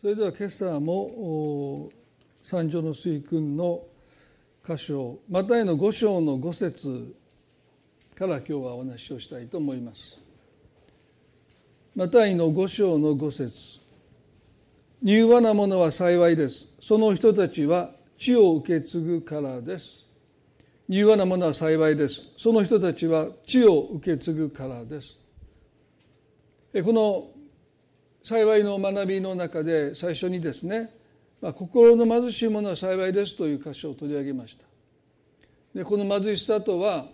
それでは今朝も三条の水訓の箇所マタイの五章の五節から今日はお話をしたいと思います。マタイの五章の五節。柔和なものは幸いです。その人たちは地を受け継ぐからです。柔和なものは幸いです。その人たちは地を受け継ぐからです。この幸いの学びの中で最初にですね、まあ、心の貧しいものは幸いですという箇所を取り上げました。でこの貧しさとは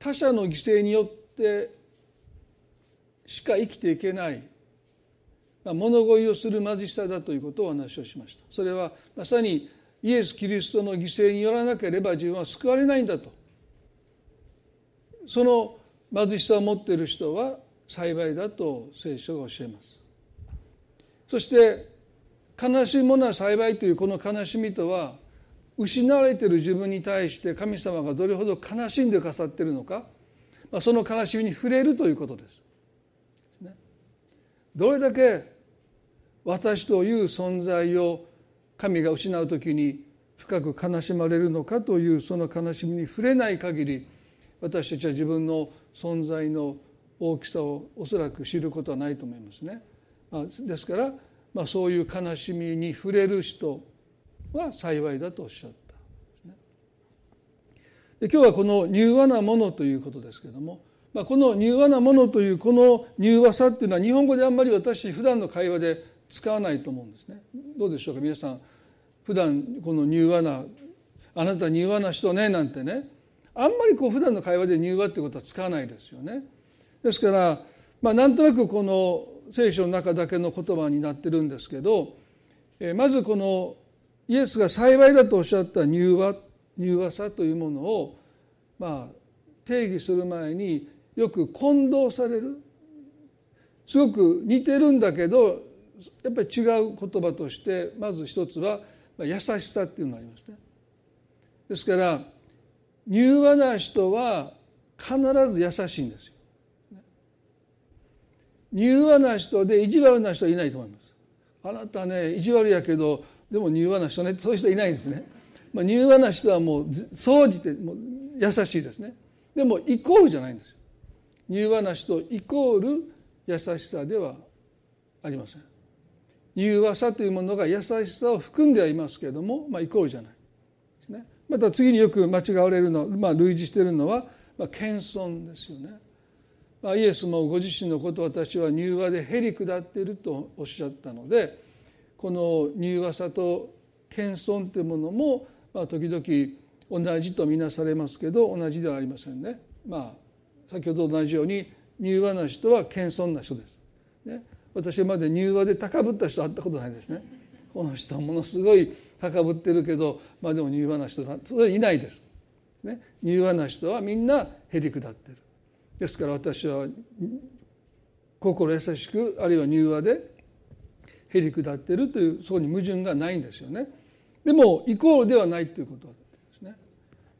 他者の犠牲によってしか生きていけない、まあ、物乞いをする貧しさだということをお話をしました。それはまさにイエス・キリストの犠牲によらなければ自分は救われないんだと。その貧しさを持っている人は幸いだと聖書が教えます。そして悲しいものは幸いというこの悲しみとは失われている自分に対して神様がどれほど悲しんでくださっているのか、まあ、その悲しみに触れるということです。どれだけ私という存在を神が失う時に深く悲しまれるのかというその悲しみに触れない限り私たちは自分の存在の大きさをおそらく知ることはないと思いますね。まあ、ですから、まあ、そういう悲しみに触れる人は幸いだとおっしゃった。で今日はこの柔和なものということですけれども、まあ、この柔和なものというこの柔和さっていうのは日本語であんまり私普段の会話で使わないと思うんですね。どうでしょうか皆さん普段この柔和なあなた柔和な人ねなんてねあんまりこう普段の会話で柔和ってことは使わないですよね。ですから、まあ、なんとなくこの聖書の中だけの言葉になってるんですけど、えまずこのイエスが幸いだとおっしゃった柔和柔和さというものを、まあ、定義する前によく混同されるすごく似てるんだけどやっぱり違う言葉としてまず一つは優しさっていうのがありますね。ですから柔和な人は必ず優しいんですよ。柔和な人で意地悪な人はいないと思います。あなたね意地悪やけどでも柔和な人ね。そういう人いないんですね、まあ、柔和な人はもう総じてもう優しいですね。でもイコールじゃないんです。柔和な人イコール優しさではありません。柔和さというものが優しさを含んではいますけれども、まあ、イコールじゃないですね。また次によく間違われるの、まあ、類似しているのは、まあ、謙遜ですよね、イエスもご自身のことを私は柔和でへり下っているとおっしゃったのでこの柔和さと謙遜というものも、まあ、時々同じとみなされますけど同じではありませんね。まあ、先ほど同じように柔和な人は謙遜な人です。ね、私まで柔和で高ぶった人会ったことないですね。この人はものすごい高ぶってるけど、まあ、でも柔和な人だそれいないです。ね、柔和な人はみんなへり下ってる。ですから私は心優しくあるいは柔和でへり下っているというそこに矛盾がないんですよね。でもイコールではないということですね。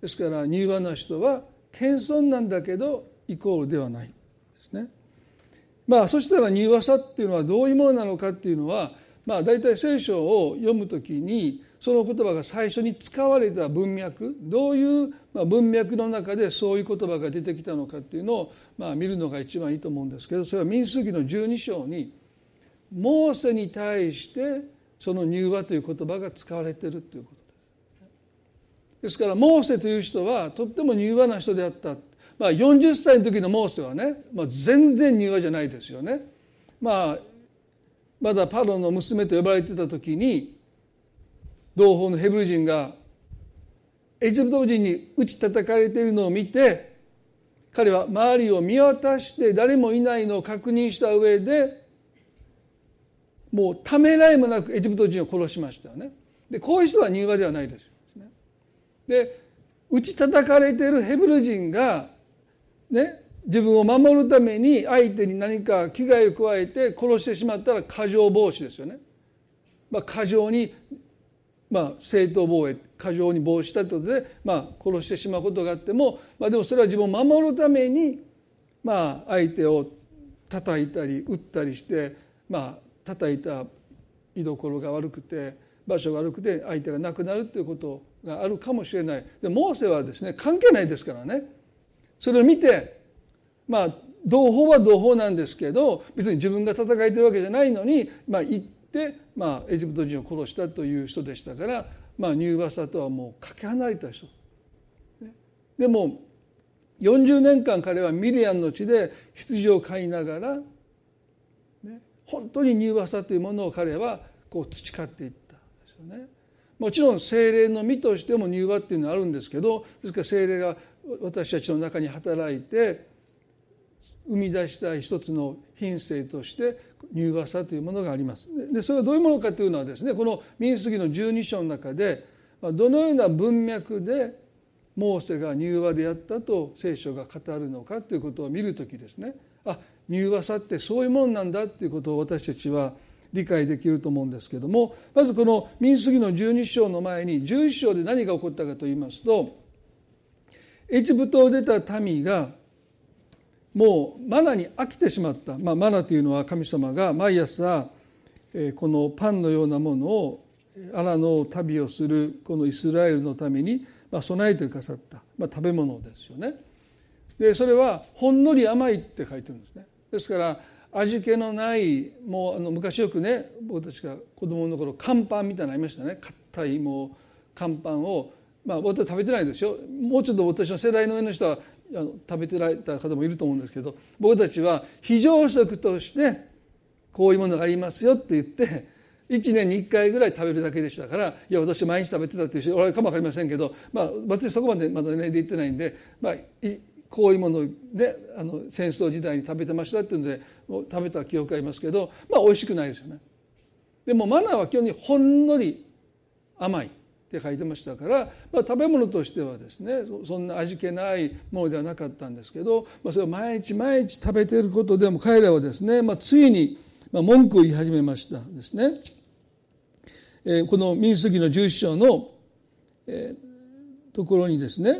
ですから柔和な人は謙遜なんだけどイコールではないですね。まあそしたら柔和さっていうのはどういうものなのかっていうのはまあ大体聖書を読むときにその言葉が最初に使われた文脈どういう文脈の中でそういう言葉が出てきたのかっていうのをまあ見るのが一番いいと思うんですけどそれは民数記の12章にモーセに対してその柔和という言葉が使われているということです。ですからモーセという人はとっても柔和な人であった、まあ、40歳の時のモーセはね、まあ、全然柔和じゃないですよね。まあまだパロの娘と呼ばれてた時に同胞のヘブル人がエジプト人に打ち叩かれているのを見て彼は周りを見渡して誰もいないのを確認した上でもうためらいもなくエジプト人を殺しましたよね。でこういう人は柔和ではないですよ。ねで打ち叩かれているヘブル人がね自分を守るために相手に何か危害を加えて殺してしまったら過剰防止ですよね。まあ、過剰にまあ、正当防衛過剰に防止したということで、まあ、殺してしまうことがあっても、まあ、でもそれは自分を守るために、まあ、相手を叩いたり撃ったりして、まあ、叩いた居所が悪くて場所が悪くて相手が亡くなるということがあるかもしれない。でモーセはですね関係ないですからね。それを見てまあ同胞は同胞なんですけど別に自分が戦えてるわけじゃないのに、まあ、行って、まあ、エジプト人を殺したという人でしたから、まあ、ニューバサとはもうかけ離れた人。でも40年間彼はミリアンの地で羊を飼いながら、ね、本当にニューバサというものを彼はこう培っていったんですよね。もちろん精霊の実としても乳和っていうのはあるんですけどですから精霊が私たちの中に働いて生み出した一つの品性として乳和さというものがあります。でそれはどういうものかというのはですねこの民主主義の十二章の中でどのような文脈でモーセが乳和であったと聖書が語るのかということを見る時ですねあ乳和さってそういうもんなんだということを私たちは理解できると思うんですけどもまずこの民主主義の十二章の前に十一章で何が起こったかといいますとエジプトを出た民がもうマナに飽きてしまった、まあ、マナというのは神様が毎朝このパンのようなものをアラの旅をするこのイスラエルのために備えてくださった、まあ、食べ物ですよね。でそれはほんのり甘いって書いてるんですね。ですから味気のないもうあの昔よくね僕たちが子供の頃乾パンみたいなのありましたね。硬いもう乾パンを。まあ僕は食べてないですよ。もうちょっと私の世代の上の人は食べてられた方もいると思うんですけど僕たちは非常食としてこういうものがありますよって言って1年に1回ぐらい食べるだけでしたからいや私毎日食べてたっていう人おられるかも分かりませんけど、まあ、私そこまでまだ年齢で言ってないんで、まあ、こういうものであの戦争時代に食べてましたっていうので食べた記憶がありますけどまあ美味しくないですよね。でもマナーは基本にほんのり甘いって書いてましたから、まあ、食べ物としてはですねそんな味気ないものではなかったんですけど、まあ、それを毎日毎日食べていることでも彼らはですね、まあ、ついに文句を言い始めましたですね。えー、この民主主義の十一章の、えー、ところにですね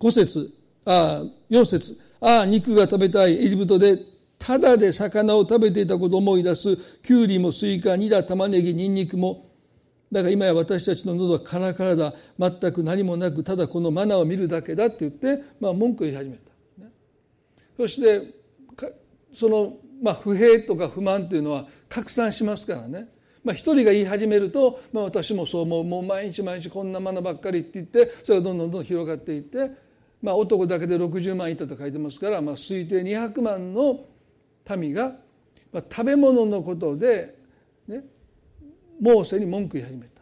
5節あ4節ああ肉が食べたいエジプトでただで魚を食べていたことを思い出す。きゅうりもスイカニラ玉ねぎニンニクも。だから今や私たちの喉はカラカラだ。全く何もなくただこのマナーを見るだけだって言って、まあ、文句を言い始めた、そしてその、まあ、不平とか不満というのは拡散しますからね。まあ、一人が言い始めると、まあ、私もそう思う。もう毎日毎日こんなマナばっかりって言ってそれがどんどんどんどん広がっていってまあ、男だけで60万いたと書いてますから、まあ、推定200万の民が、まあ、食べ物のことで、ね、モーセに文句言い始めた。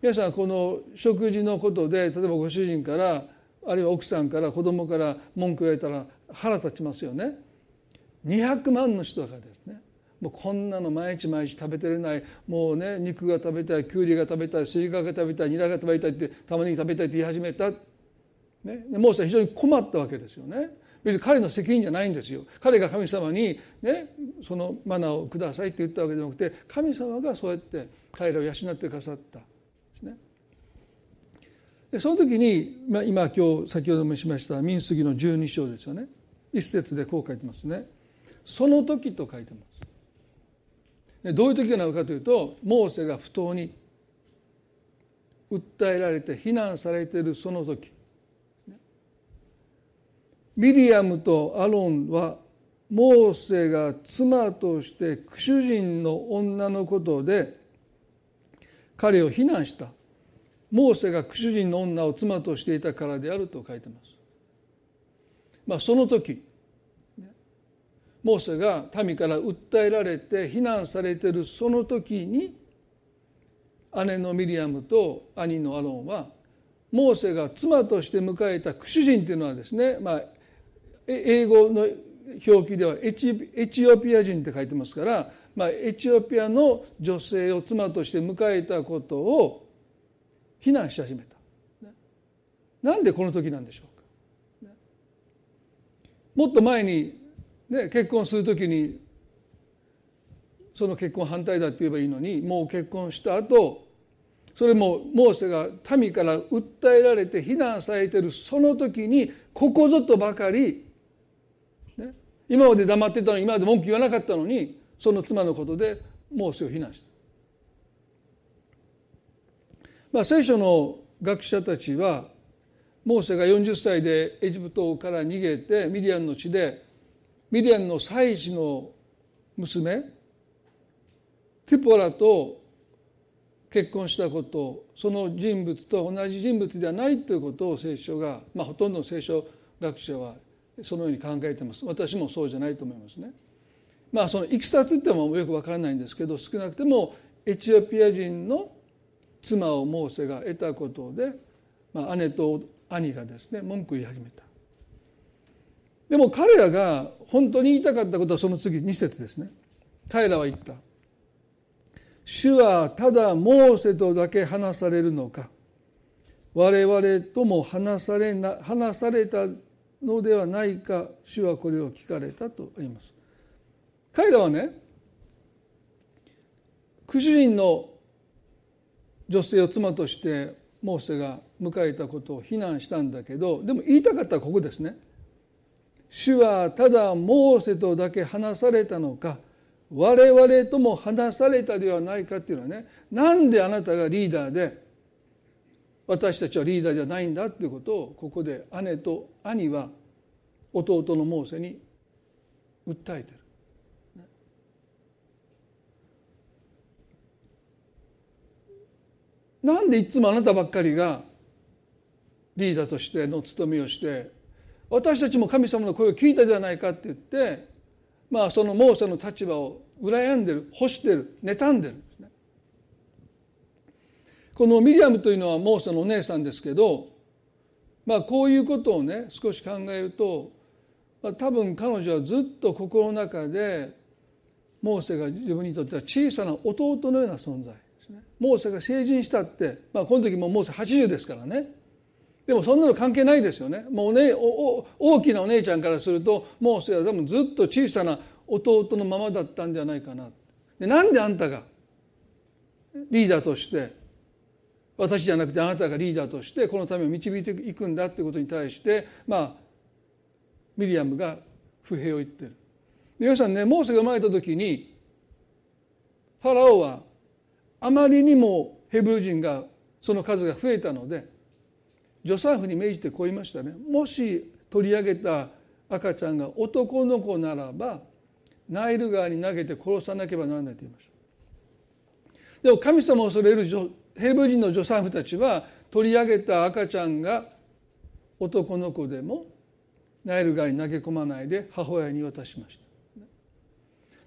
皆さんこの食事のことで例えばご主人からあるいは奥さんから子供から文句言われたら腹立ちますよね。200万の人がですねもうこんなの毎日毎日食べてられないもうね肉が食べたいきゅうりが食べたいスイカが食べたいニラが食べたいって玉ねぎ食べたいって言い始めたね、モーセは非常に困ったわけですよね。別に彼の責任じゃないんですよ。彼が神様に、ね、そのマナをくださいって言ったわけではなくて神様がそうやって彼らを養ってくださったね。でその時に、まあ、今今日先ほどもしました民主主義の十二章ですよね一節でこう書いてますね。その時と書いてます。どういう時なのかというとモーセが不当に訴えられて非難されているその時ミリアムとアロンはモーセが妻としてクシュ人の女のことで彼を非難したモーセがクシュ人の女を妻としていたからであると書いてます。まあ、その時モーセが民から訴えられて非難されてるその時に姉のミリアムと兄のアロンはモーセが妻として迎えたクシュ人というのはですね、まあ、英語の表記ではエチエチオピア人って書いてますから、まあ、エチオピアの女性を妻として迎えたことを非難し始めた。なんでこの時なんでしょうか。もっと前に、ね、結婚する時にその結婚反対だって言えばいいのにもう結婚した後それもモーセが民から訴えられて非難されているその時にここぞとばかりね、今まで黙ってたのに今まで文句言わなかったのにその妻のことでモーセを非難した。まあ、聖書の学者たちはモーセが40歳でエジプトから逃げてミディアンの地でミディアンの妻子の娘ティポラと結婚したことその人物と同じ人物ではないということを聖書が、まあ、ほとんどの聖書学者はそのように考えてます私もそうじゃないと思いますね。まあそのいきさつってもよくわからないんですけど少なくてもエチオピア人の妻をモーセが得たことで、まあ、姉と兄がですね文句言い始めた。でも彼らが本当に言いたかったことはその次2節ですね。彼らは言った。主はただモーセとだけ話されるのか我々とも話されな話されたのではないか主はこれを聞かれたとあります。彼らはねク主人の女性を妻としてモーセが迎えたことを非難したんだけどでも言いたかったらここですね。主はただモーセとだけ話されたのか我々とも話されたではないかっていうのはねなんであなたがリーダーで私たちはリーダーじゃないんだっていうことをここで姉と兄は弟のモーセに訴えてる。なんでいつもあなたばっかりがリーダーとしての務めをして私たちも神様の声を聞いたではないかって言ってまあそのモーセの立場を羨んでる欲してる妬んでるんですね。このミリアムというのはモーセのお姉さんですけどまあこういうことをね少し考えると、まあ、多分彼女はずっと心の中でモーセが自分にとっては小さな弟のような存在ですね。モーセが成人したって、まあ、この時もモーセ80ですからね。でもそんなの関係ないですよね。もうね大きなお姉ちゃんからするとモーセは多分ずっと小さな弟のままだったんじゃないかな。でなんであんたがリーダーとして私じゃなくてあなたがリーダーとしてこのためを導いていくんだということに対してまあミリアムが不平を言ってる。皆さんねモーセが生まれた時にファラオはあまりにもヘブル人がその数が増えたので助産婦に命じてこう言いましたね。もし取り上げた赤ちゃんが男の子ならばナイル川に投げて殺さなければならないと言いました。でも神様を恐れるヘブ人の助産婦たちは取り上げた赤ちゃんが男の子でもナイル川に投げ込まないで母親に渡しました。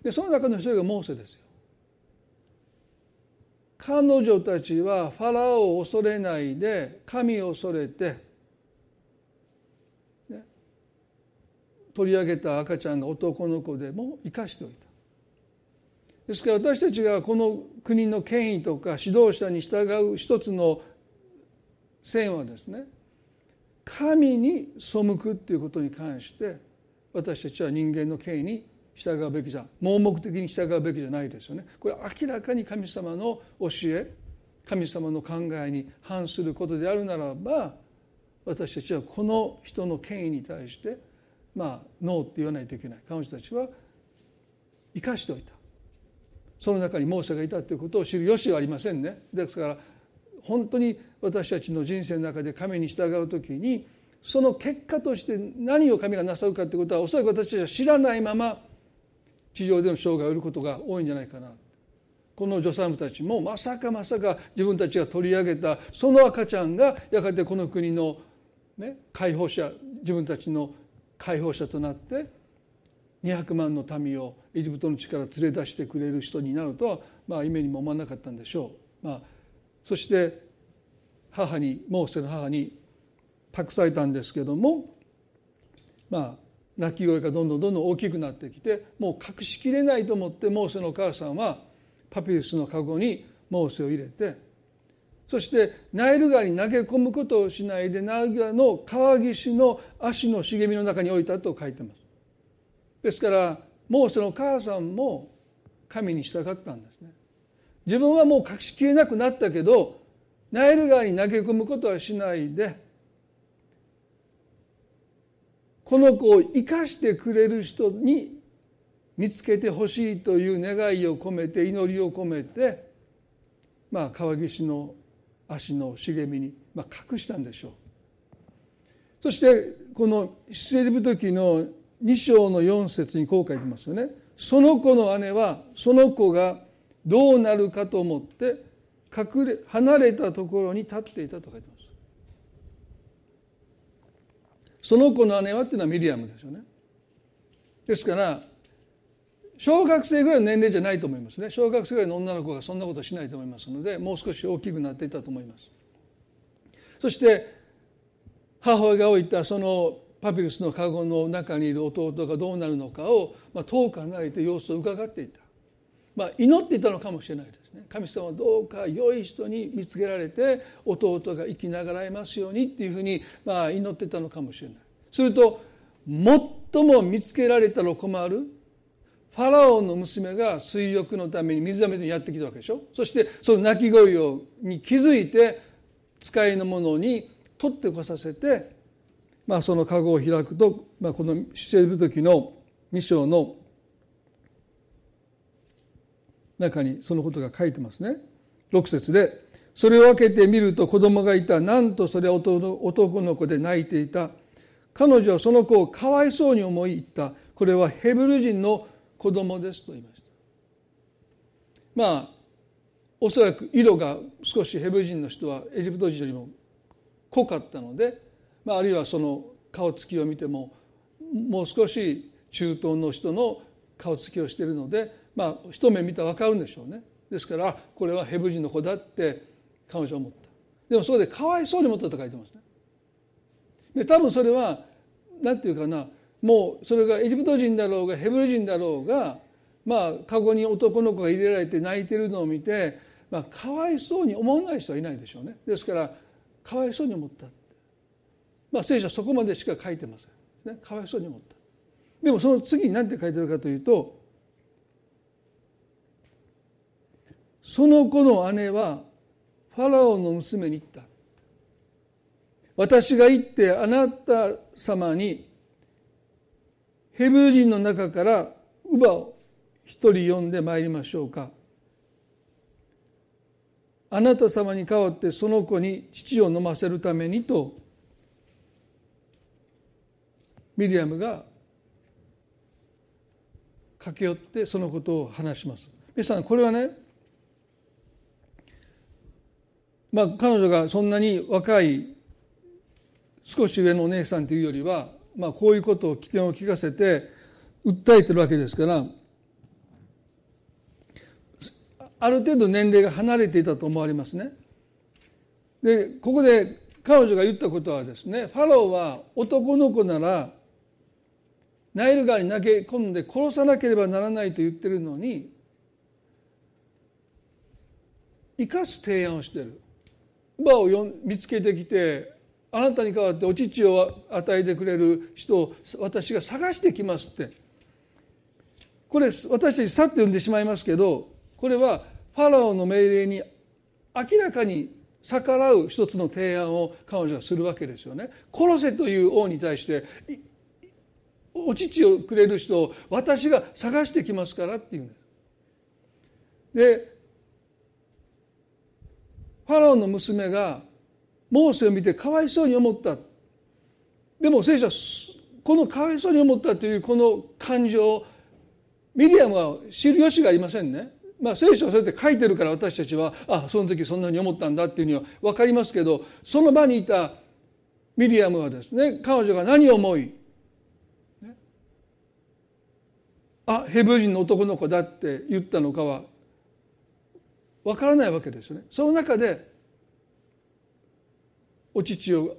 でその中の一人がモーセですよ。彼女たちはファラオを恐れないで神を恐れて取り上げた赤ちゃんが男の子でも生かしておいた。ですから私たちがこの国の権威とか指導者に従う一つの線はですね神に背くっていうことに関して私たちは人間の権威に従うべきじゃ盲目的に従うべきじゃないですよね。これ明らかに神様の教え神様の考えに反することであるならば私たちはこの人の権威に対してまあノーって言わないといけない。彼女たちは生かしておいた。その中にモーセがいたということを知る由はありませんね。ですから本当に私たちの人生の中で神に従う時にその結果として何を神がなさるかということはおそらく私たちは知らないまま地上での生涯を得ることが多いんじゃないかな。この助産婦たちもまさかまさか自分たちが取り上げたその赤ちゃんがやがてこの国の、ね、解放者自分たちの解放者となって200万の民をエジプトの地から連れ出してくれる人になるとは、まあ、夢にも思わなかったんでしょう。まあ、そして母にモーセの母に託されたんですけどもまあ泣き声がどんどんどんどん大きくなってきてもう隠しきれないと思ってモーセのお母さんはパピルスの籠にモーセを入れてそしてナイル川に投げ込むことをしないでナイル川の川岸の足の茂みの中に置いたと書いてますですからモーセの母さんも神に従ったんですね。自分はもう隠しきれなくなったけどナイル川に投げ込むことはしないでこの子を生かしてくれる人に見つけてほしいという願いを込めて祈りを込めてまあ川岸の足の茂みに、ま、隠したんでしょう。そしてこの出エジプト記の2章の4節にこう書いてますよね。その子の姉はその子がどうなるかと思って隠れ離れたところに立っていたと書いてます。その子の姉はっていうのはミリアムですよね。ですから小学生ぐらいの年齢じゃないと思いますね。小学生ぐらいの女の子がそんなことしないと思いますのでもう少し大きくなっていたと思います。そして母親が置いたそのパピルスの籠の中にいる弟がどうなるのかを、まあ、遠く離れて様子を伺っていた、まあ、祈っていたのかもしれないですね。神様はどうか良い人に見つけられて弟が生きながらえますようにっていうふうに、まあ、祈ってたのかもしれない。すると最も見つけられたら困るファラオの娘が水浴のために水溜めにやってきたわけでしょ。そしてその鳴き声をに気づいて使いのものに取ってこさせて、まあ、その籠を開くと、まあ、この出エジプト記の2章の中にそのことが書いてますね。6節でそれを開けてみると子供がいた。なんとそれは男の子で泣いていた。彼女はその子をかわいそうに思い言った。これはヘブル人の子供ですと言いました。まあおそらく色が少しヘブル人の人はエジプト人よりも濃かったので、まあ、あるいはその顔つきを見てももう少し中東の人の顔つきをしているので、まあ、一目見たら分かるんでしょうね。ですからこれはヘブ人の子だって彼女は思った。でもそこでかわいそうに思ったと書いてますね。で多分それは何て言うかなもうそれがエジプト人だろうがヘブル人だろうがまあカゴに男の子が入れられて泣いてるのを見て、まあ、かわいそうに思わない人はいないでしょうね。ですからかわいそうに思った。まあ聖書はそこまでしか書いてません、ね、かわいそうに思った。でもその次に何て書いてるかというとその子の姉はファラオの娘に言った。私が行ってあなた様にヘブル人の中から乳母を一人呼んでまいりましょうか。あなた様に代わってその子に父を飲ませるためにとミリアムが駆け寄ってそのことを話します皆さんこれはねまあ彼女がそんなに若い少し上のお姉さんというよりはまあこういうことを起点を聞かせて訴えてるわけですからある程度年齢が離れていたと思われますね。でここで彼女が言ったことはですねファローは男の子ならナイル川に投げ込んで殺さなければならないと言ってるのに生かす提案をしてる馬を見つけてきてあなたに代わってお乳を与えてくれる人を私が探してきますってこれ私たちさっと読んでしまいますけどこれはファラオの命令に明らかに逆らう一つの提案を彼女はするわけですよね。殺せという王に対してお乳をくれる人を私が探してきますからっていうんです。でファラオの娘がモーセを見てかわいそうに思ったでも聖書はこのかわいそうに思ったというこの感情をミリアムは知る由がありませんねまあ、聖書はそうやって書いてるから私たちはあその時そんなに思ったんだっていうには分かりますけどその場にいたミリアムはですね彼女が何を思い、ね、あヘブル人の男の子だって言ったのかは分からないわけですよね。その中でお乳を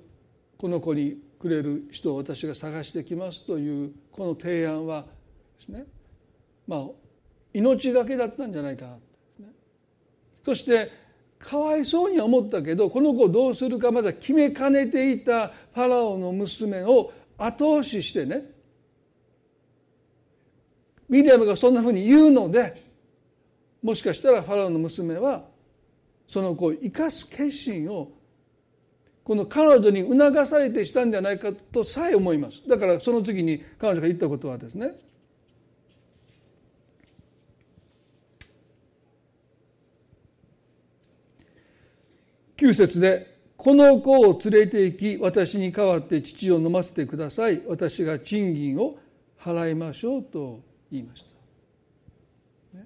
この子にくれる人を私が探してきますというこの提案はですねまあ命がけだったんじゃないかな、ね、そしてかわいそうに思ったけどこの子をどうするかまだ決めかねていたファラオの娘を後押ししてねミリアムがそんなふうに言うのでもしかしたらファラオの娘はその子を生かす決心をこの彼女に促されてしたんじゃないかとさえ思います。だからその次に彼女が言ったことはですね9節でこの子を連れて行き私に代わって父を飲ませてください。私が賃金を払いましょうと。言いました、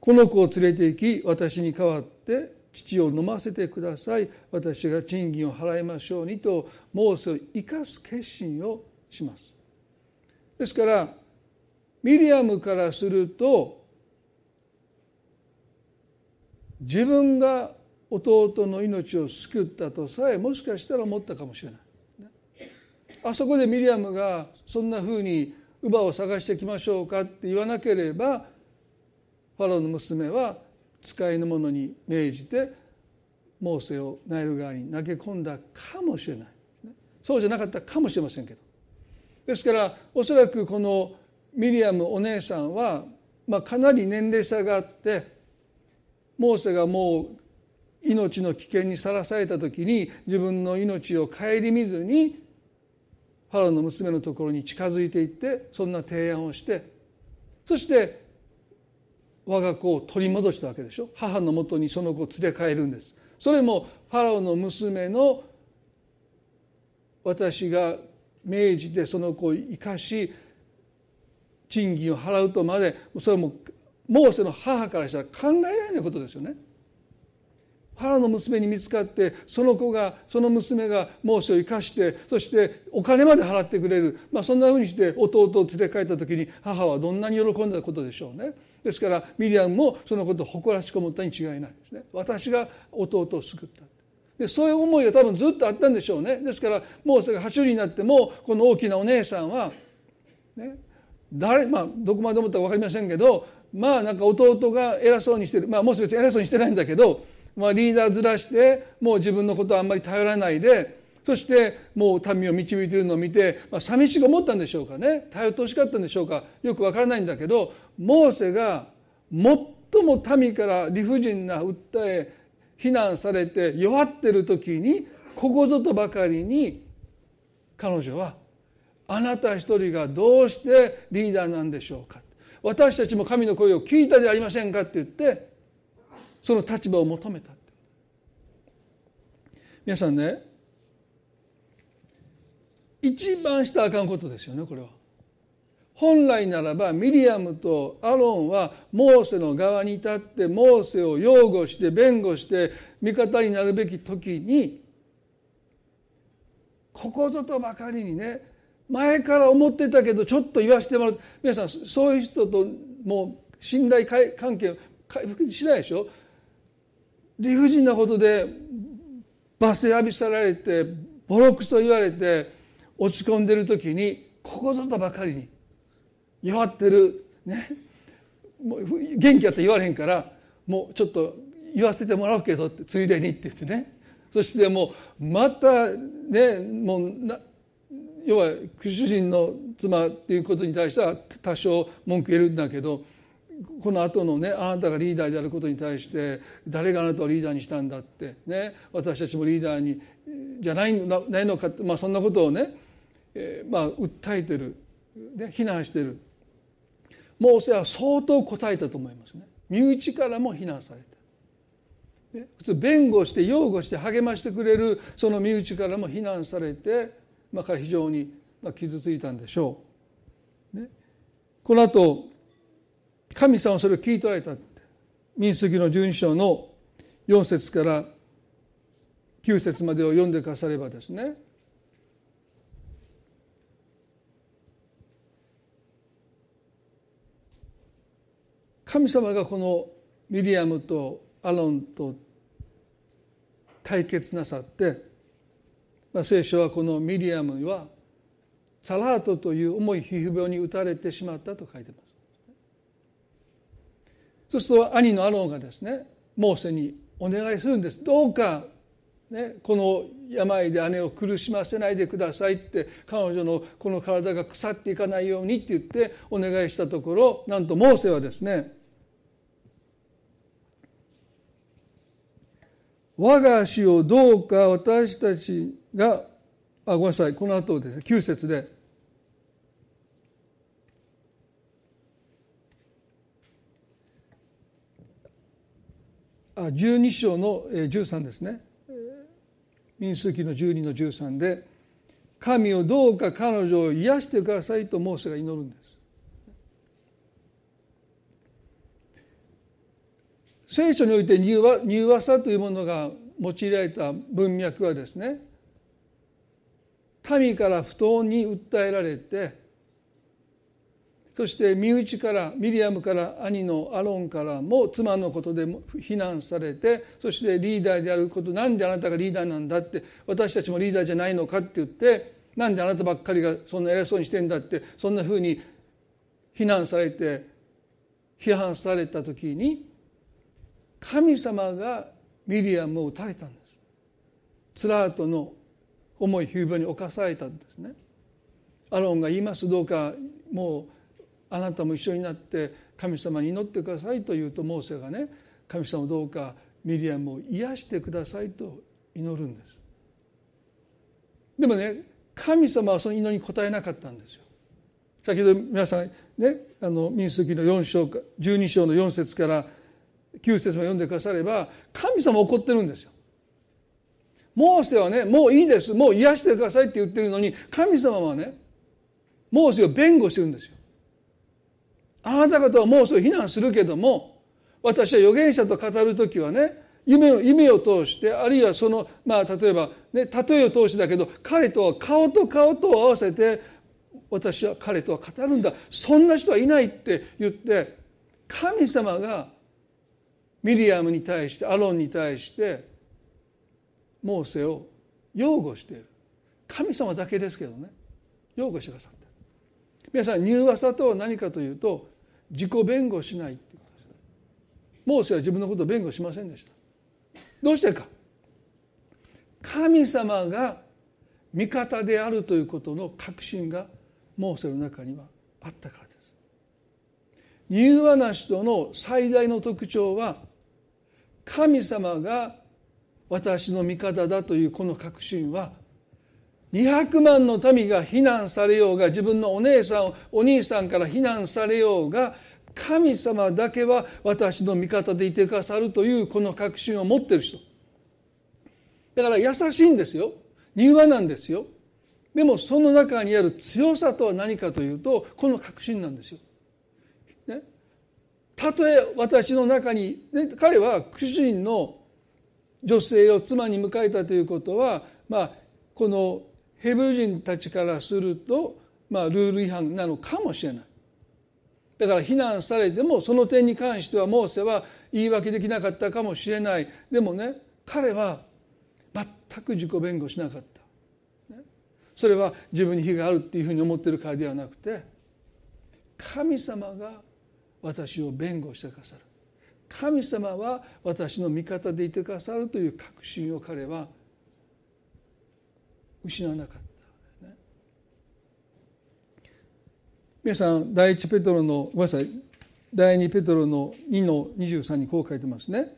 この子を連れて行き私に代わって父を飲ませてください。私が賃金を払いましょうにとモーセを生かす決心をします。ですからミリアムからすると自分が弟の命を救ったとさえもしかしたら思ったかもしれない。あそこでミリアムがそんなふうに乳母を探してきましょうかって言わなければファローの娘は使いの者に命じてモーセをナイル川に投げ込んだかもしれない。そうじゃなかったかもしれませんけど。ですからおそらくこのミリアムお姉さんは、まあ、かなり年齢差があってモーセがもう命の危険にさらされた時に自分の命を顧みずにファローの娘のところに近づいていってそんな提案をしてそして我が子を取り戻したわけでしょ？母のもとにその子を連れ帰るんですそれもファラオの娘の私が命じてその子を生かし賃金を払うとまでそれもモーセの母からしたら考えられないことですよね。ファラの娘に見つかってその子がその娘がモーセを生かしてそしてお金まで払ってくれる、まあ、そんなふうにして弟を連れ帰った時に母はどんなに喜んだことでしょうね。ですからミリアムもそのことを誇らしく思ったに違いないですね。私が弟を救ったでそういう思いが多分ずっとあったんでしょうね。ですからモーセが8人になってもこの大きなお姉さんは、ね、誰まあどこまで思ったか分かりませんけどまあなんか弟が偉そうにしてる。まあもう別に偉そうにしてないんだけど、まあ、リーダーずらしてもう自分のことはあんまり頼らないでそしてもう民を導いているのを見て、まあ、寂しく思ったんでしょうかね。頼ってほしかったんでしょうか。よくわからないんだけどモーセが最も民から理不尽な訴え非難されて弱ってる時にここぞとばかりに彼女は「あなた一人がどうしてリーダーなんでしょうか」私たちも神の声を聞いたでありませんかって言ってその立場を求めた皆さんね一番したあかんことですよねこれは。本来ならばミリアムとアロンはモーセの側に立ってモーセを擁護して弁護して味方になるべき時にここぞとばかりにね前から思ってたけどちょっと言わせてもらう。皆さんそういう人ともう信頼関係回復しないでしょ。理不尽なことで罵声浴びせられてボロクソ言われて落ち込んでる時にここぞとばかりに弱ってるねもう元気やったら言われへんからもうちょっと言わせてもらうけどってついでにって言ってね。そしてもうまたねもうな要は主人の妻っていうことに対しては多少文句言えるんだけどこの後のねあなたがリーダーであることに対して誰があなたをリーダーにしたんだってね私たちもリーダーにじゃないないのかって、まあ、そんなことをねえー、まあ訴えてる、ね、非難してる。モーセは相当答えたと思いますね。身内からも非難された、ね、普通弁護して擁護して励ましてくれるその身内からも非難されて、まあ、彼非常に傷ついたんでしょう、ね、この後神様はそれを聞い取られたって。民数記の十二章の4節から9節までを読んでかさればですね。神様がこのミリアムとアロンと対決なさって、まあ、聖書はこのミリアムはサラートという重い皮膚病に打たれてしまったと書いてます。そうすると兄のアロンがですねモーセにお願いするんです。どうか、ね、この病で姉を苦しませないでくださいって彼女のこの体が腐っていかないようにって言ってお願いしたところなんとモーセはですね我が死をどうか私たちがあごめんなさい。この後ですね9節で12章の13ですね。民数記の12の13で神をどうか彼女を癒してくださいとモーセが祈るんです。聖書において柔和さというものが用いられた文脈はですね民から不当に訴えられてそして身内からミリアムから兄のアロンからも妻のことで非難されてそしてリーダーであることなんであなたがリーダーなんだって私たちもリーダーじゃないのかって言ってなんであなたばっかりがそんな偉そうにしてんだってそんなふうに非難されて批判された時に神様がミリアムを撃たれたんです。ツラートの重い冬場に侵されたんですね。アロンが言います。どうかもうあなたも一緒になって神様に祈ってくださいと言うとモーセがね神様どうかミリアムを癒してくださいと祈るんですでもね神様はその祈りに応えなかったんですよ先ほど皆さんねあの民数記の4章か12章の4節から9節も読んでくだされば神様怒ってるんですよ。モーセはねもういいですもう癒してくださいって言ってるのに神様はねモーセを弁護してるんですよ。あなた方はモーセを非難するけども私は預言者と語る時はね夢を夢を通してあるいはそのまあ例えばね例えを通してだけど彼とは顔と顔と合わせて私は彼とは語るんだ。そんな人はいないって言って神様がミリアムに対してアロンに対してモーセを擁護している。神様だけですけどね。擁護してくださった。皆さん柔和さとは何かというと自己弁護しないっていうことですモーセは自分のことを弁護しませんでした。どうしてか。神様が味方であるということの確信がモーセの中にはあったからです。柔和な人の最大の特徴は神様が私の味方だというこの確信は200万の民が非難されようが自分のお姉さんお兄さんから非難されようが神様だけは私の味方でいてくださるというこの確信を持ってる人。だから優しいんですよ。柔和なんですよ。でもその中にある強さとは何かというとこの確信なんですよ。たとえ私の中に、ね、彼は主人の女性を妻に迎えたということは、まあ、このヘブル人たちからすると、まあ、ルール違反なのかもしれない。だから非難されてもその点に関してはモーセは言い訳できなかったかもしれない。でもね彼は全く自己弁護しなかった、ね、それは自分に非があるっていうふうに思ってるからではなくて神様が私を弁護してくださる。神様は私の味方でいてくださるという確信を彼は失わなかった、ね、皆さん第一ペトロのごめんなさい第二ペトロの2の23にこう書いてますね。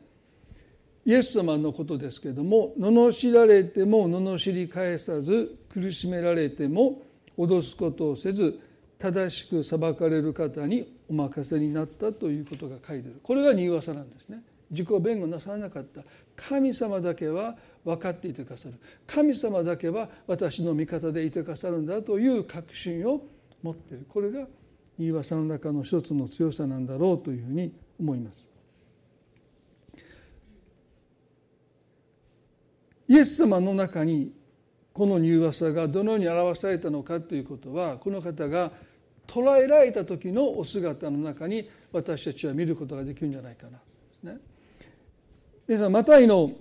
イエス様のことですけれども罵られても罵り返さず苦しめられても脅すことをせず正しく裁かれる方にお任せになったということが書いてある。これが柔和さなんですね。自己弁護なさらなかった。神様だけは分かっていてくださる。神様だけは私の味方でいてくださるんだという確信を持っている。これが柔和さの中の一つの強さなんだろうというふうに思います。イエス様の中にこの柔和さがどのように表されたのかということはこの方が捉えられた時のお姿の中に私たちは見ることができるんじゃないかな。ね、皆さんマタイの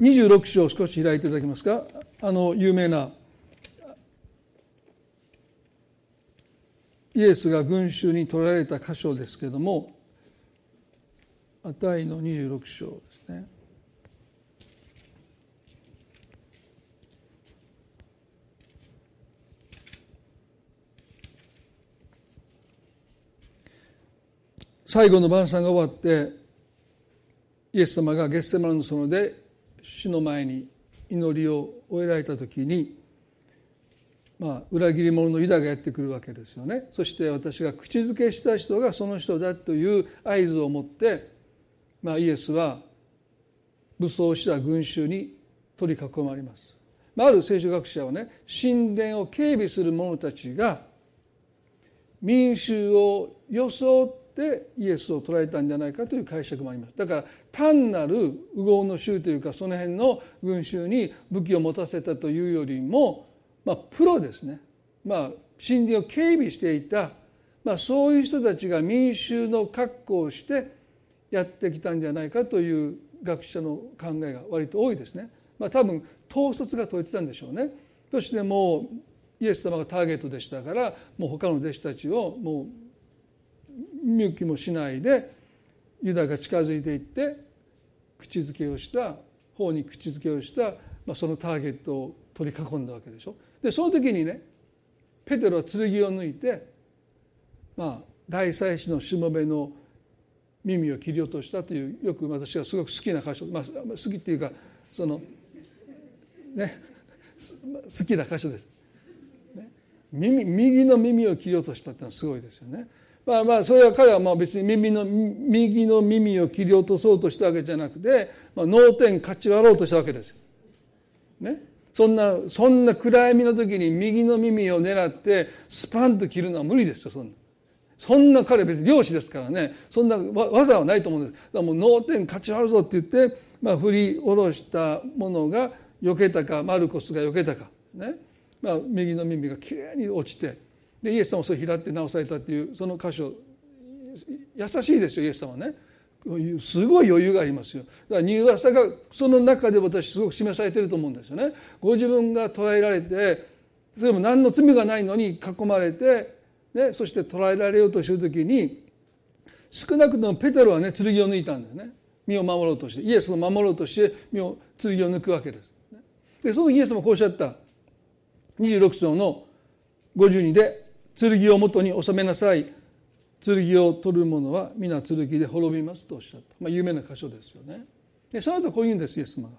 26章を少し開いていただけますか？あの有名なイエスが群衆に取られた箇所ですけれどもマタイの26章ですね。最後の晩餐が終わってイエス様がゲッセマルの園で主の前に祈りを終えられた時にまあ、裏切り者のユダがやってくるわけですよね。そして私が口づけした人がその人だという合図を持って、まあ、イエスは武装した群衆に取り囲まれます、まあ、ある聖書学者はね神殿を警備する者たちが民衆を装ってイエスを捕らえたんじゃないかという解釈もありますだから単なる右往の衆というかその辺の群衆に武器を持たせたというよりもまあ、プロですね、まあ、神殿を警備していた、まあ、そういう人たちが民衆の格好をしてやってきたんじゃないかという学者の考えが割と多いですね。まあ、多分統率が解いてたんでしょうね。そしてもうイエス様がターゲットでしたからもう他の弟子たちをもう見向きもしないでユダが近づいていって口づけをした方に口づけをした、まあ、そのターゲットを取り囲んだわけでしょ。でその時にねペテロは剣を抜いてまあ大祭司のしもべの耳を切り落としたというよく私がすごく好きな箇所、まあ、好きっていうかそのね好きな箇所です。ね、耳右の耳を切り落としたってのはすごいですよね。まあまあそれは彼はまあ別に耳の右の耳を切り落とそうとしたわけじゃなくて、まあ、脳天かち割ろうとしたわけですよ。ね？そんなそんな暗闇の時に右の耳を狙ってスパンと切るのは無理ですよそんな。そんな彼別に漁師ですからねそんな技はないと思うんですだからもう脳天勝ち割るぞって言って、まあ、振り下ろしたものが避けたかマルコスが避けたかね、まあ、右の耳がきれいに落ちてでイエス様をそれ拾って直されたっていうその箇所優しいですよイエス様はね。すごい余裕がありますよ。だからニューアサがその中で私すごく示されてると思うんですよね。ご自分が捕らえられてでも何の罪がないのに囲まれて、ね、そして捕らえられようとする時に少なくともペテロはね剣を抜いたんですね。身を守ろうとして。イエスを守ろうとして身を剣を抜くわけです。でそのイエスもこうおっしゃった。26章の52で剣を元に収めなさい。剣を取る者は皆剣で滅びますとおっしゃった、まあ、有名な箇所ですよね。でその後こう言うんですイエス様が。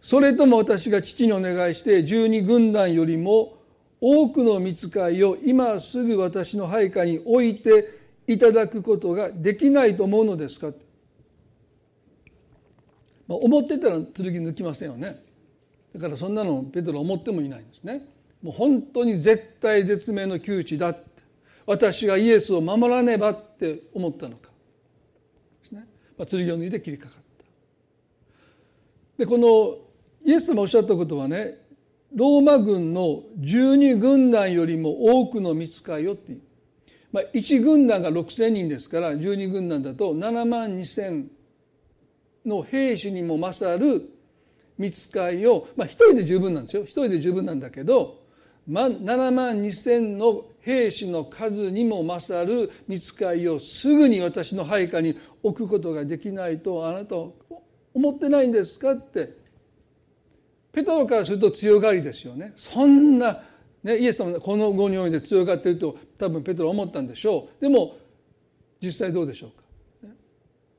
それとも私が父にお願いして十二軍団よりも多くの見つかいを今すぐ私の配下に置いていただくことができないと思うのですか、まあ、思ってたら剣抜きませんよね。だからそんなのペトロ思ってもいないんですね。もう本当に絶対絶命の窮地だって私がイエスを守らねばって思ったのか。ですね、まあ、剣を抜いて切りかかった。でこのイエス様おっしゃったことはねローマ軍の12軍団よりも多くの見つかいよって。いう、まあ、1軍団が6,000人ですから12軍団だと7万2,000の兵士にも勝る見つかいを、まあ、1人で十分なんですよ。1人で十分なんだけど7万2,000の兵士の数にも勝る見つかいをすぐに私の配下に置くことができないとあなたは思ってないんですかって。ペトロからすると強がりですよね。そんな、ね、イエス様この後において強がっていると多分ペトロ思ったんでしょう。でも実際どうでしょうか。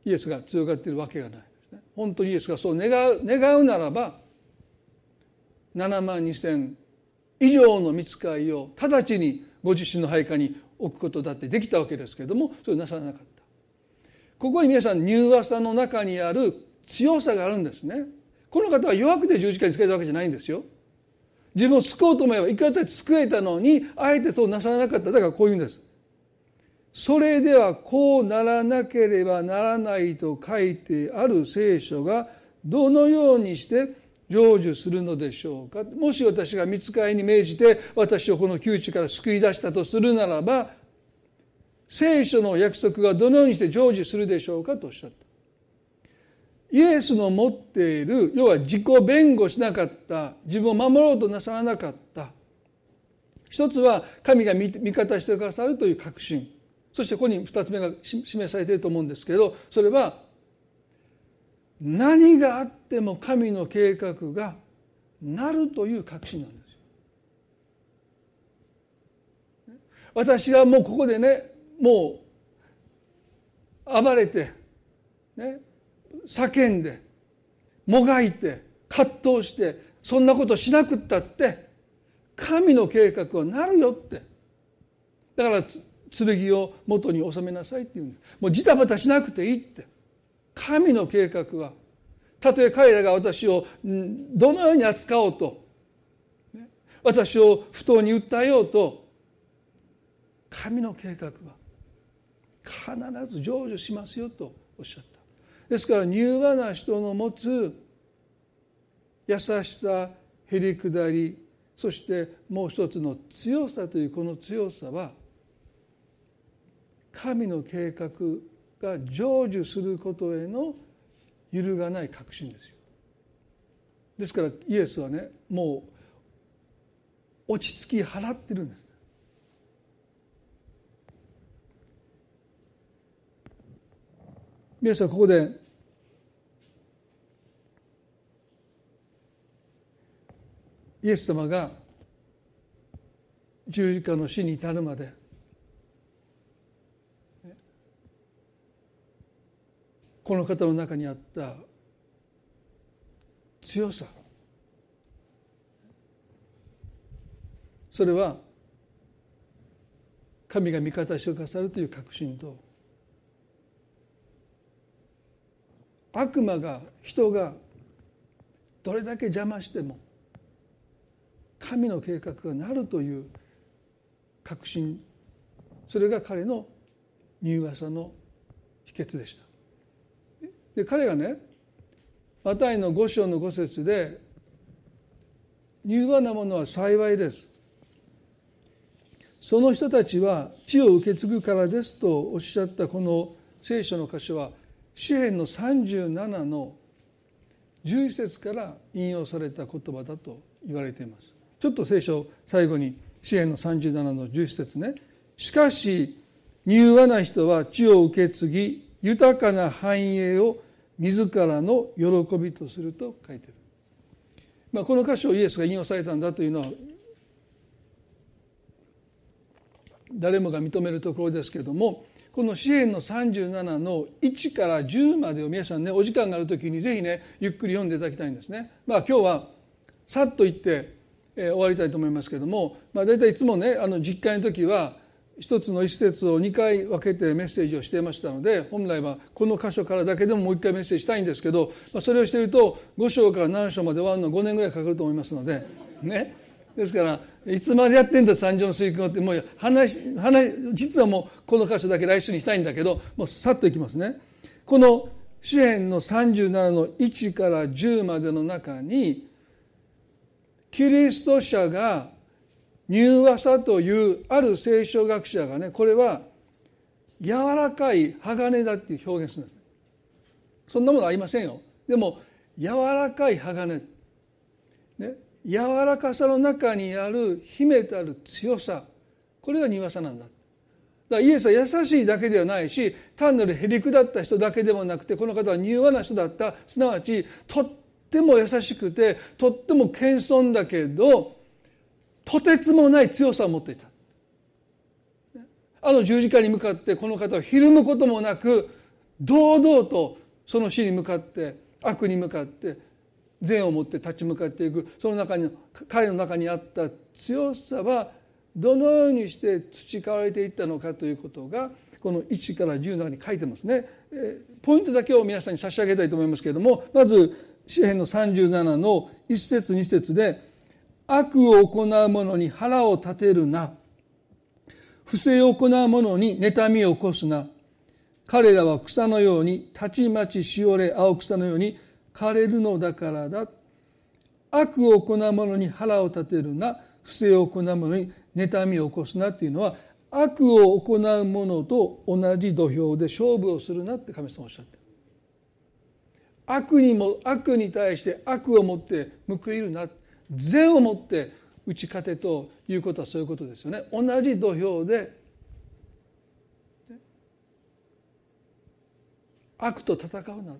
イエスが強がっているわけがない。本当にイエスがそう願う願うならば7万2千以上の見つかいを直ちにご自身の配下に置くことだってできたわけですけれどもそれをなさらなかった。ここに皆さん柔和さの中にある強さがあるんですね。この方は弱くて十字架につけたわけじゃないんですよ。自分を救おうと思えばいくらだって救えたのにあえてそうなさらなかった。だからこういうんです。それではこうならなければならないと書いてある聖書がどのようにして成就するのでしょうか？もし私が見つかりに命じて私をこの窮地から救い出したとするならば聖書の約束がどのようにして成就するでしょうか？とおっしゃった。イエスの持っている要は自己弁護しなかった自分を守ろうとなさらなかった。一つは神が味方してくださるという確信。そしてここに二つ目が示されていると思うんですけどそれは何があっても神の計画がなるという確信なんですよ。私がもうここでねもう暴れてね、叫んでもがいて葛藤してそんなことしなくったって神の計画はなるよって。だから剣を元に収めなさいって言うんです。もうジタバタしなくていいって。神の計画はたとえ彼らが私をどのように扱おうと私を不当に訴えようと神の計画は必ず成就しますよとおっしゃった。ですから柔和な人の持つ優しさへりくだりそしてもう一つの強さというこの強さは神の計画が成就することへの揺るがない確信ですよ。ですからイエスはねもう落ち着き払ってるんです。皆さんここでイエス様が十字架の死に至るまでこの方の中にあった強さ。それは神が味方してくださるという確信と悪魔が人がどれだけ邪魔しても神の計画がなるという確信。それが彼の柔和さの秘訣でした。で彼がねマタイの五章の五節で「柔和なものは幸いです」「その人たちは地を受け継ぐからです」とおっしゃったこの聖書の箇所は詩篇の37の11節から引用された言葉だと言われています。ちょっと聖書最後に詩篇の37の11節ね。しかし柔和な人は地を受け継ぎ豊かな繁栄を自らの喜びとすると書いてる、まあ、この箇所をイエスが引用されたんだというのは誰もが認めるところですけれどもこの詩篇の37の1から10までを皆さんねお時間がある時にぜひねゆっくり読んでいただきたいんですね。まあ今日はさっと言ってえー、終わりたいと思いますけれども、まあ、大体いつもねあの実会の時は一つの一節を2回分けてメッセージをしていましたので本来はこの箇所からだけでももう一回メッセージしたいんですけど、まあ、それをしていると5章から何章まで終わるの5年ぐらいかかると思いますのでねですからいつまでやってんだ三条の水訓ってもう話話実はもうこの箇所だけ来週にしたいんだけどもうさっといきますね。この詩篇の37の1から10までの中にキリスト者が柔和さというある聖書学者がねこれは柔らかい鋼だっていう表現するんです。そんなものありませんよ。でも柔らかい鋼。ね柔らかさの中にある秘めたる強さ。これが柔和さなんだ。だからイエスは優しいだけではないし単なるへりくだった人だけでもなくてこの方は柔和な人だった。すなわちとっても優しくてとっても謙遜だけどとてつもない強さを持っていたあの十字架に向かってこの方はひるむこともなく堂々とその死に向かって悪に向かって善を持って立ち向かっていくその中に彼の中にあった強さはどのようにして培われていったのかということがこの1から10の中に書いてますね。ポイントだけを皆さんに差し上げたいと思いますけれどもまず詩篇の37の1節2節で悪を行う者に腹を立てるな。不正を行う者に妬みを起こすな。彼らは草のようにたちまちしおれ青草のように枯れるのだからだ。悪を行う者に腹を立てるな。不正を行う者に妬みを起こすな。っていうのは悪を行う者と同じ土俵で勝負をするな。って神様おっしゃって悪にも悪に対して悪を持って報いるな。善を持って打ち勝てということはそういうことですよね。同じ土俵で悪と戦うな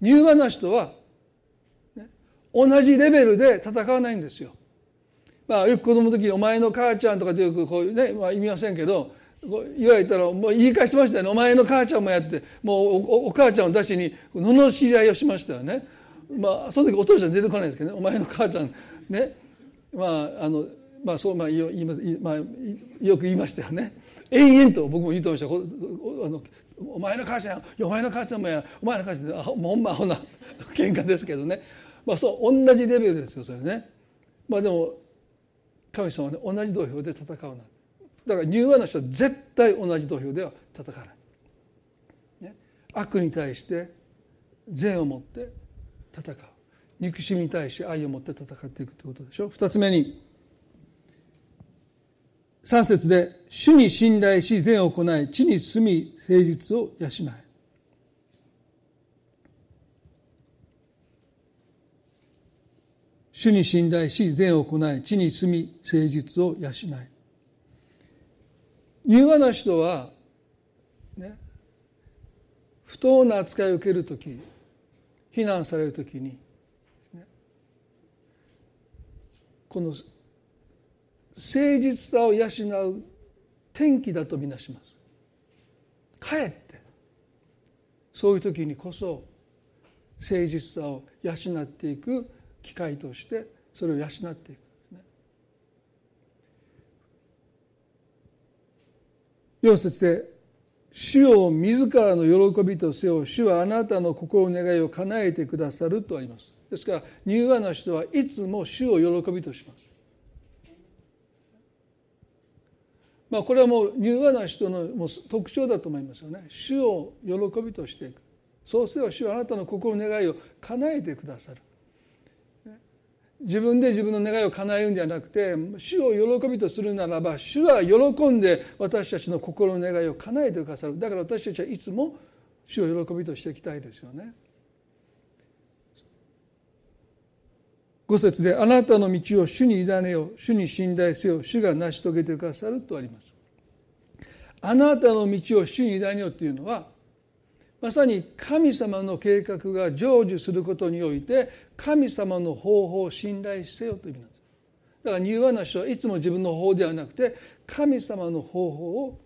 柔和な人は、ね、同じレベルで戦わないんですよ。まあ、よく子供の時お前の母ちゃんとかってよくこうね、まあ、言いませんけど言われたらもう言い返してましたよね。お前の母ちゃんもやってもうお母ちゃんを出しに罵り合いをしましたよね。まあその時お父さん出てこないんですけどね。お前の母ちゃんね。まああのまあそうまあ言います、まあ、よく言いましたよね。延々と僕も言ってました。あのお前の母ちゃんお前の母ちゃんもや。お前の母ちゃんもほんまアホな喧嘩ですけどね。まあそう同じレベルですよそれね。まあでも神様はね同じ土俵で戦うな。だから柔和な人は絶対同じ土俵では戦わない、ね、悪に対して善を持って戦う。憎しみに対して愛を持って戦っていくということでしょ？二つ目に三節で「主に信頼し善を行い地に住み誠実を養え」主に信頼し善を行い地に住み誠実を養え柔和な人はね不当な扱いを受ける時非難される時に、この誠実さを養う転機だとみなします。かえってそういう時にこそ誠実さを養っていく機会としてそれを養っていく4節で「主を自らの喜びとせよ主はあなたの心の願いを叶えてくださる」とあります。ですから柔和な人はいつも主を喜びとします。まあこれはもう柔和な人のもう特徴だと思いますよね。主を喜びとしていく。そうせよ主はあなたの心の願いを叶えてくださる。自分で自分の願いを叶えるんではなくて主を喜びとするならば主は喜んで私たちの心の願いを叶えてくださるだから私たちはいつも主を喜びとしていきたいですよね。五節で「あなたの道を主に委ねよ主に信頼せよ主が成し遂げてくださる」とあります。あなたの道を主に委ねよというのはまさに神様の計画が成就することにおいて神様の方法を信頼せよという意味なんです。だから柔和な人はいつも自分の方法ではなくて神様の方法を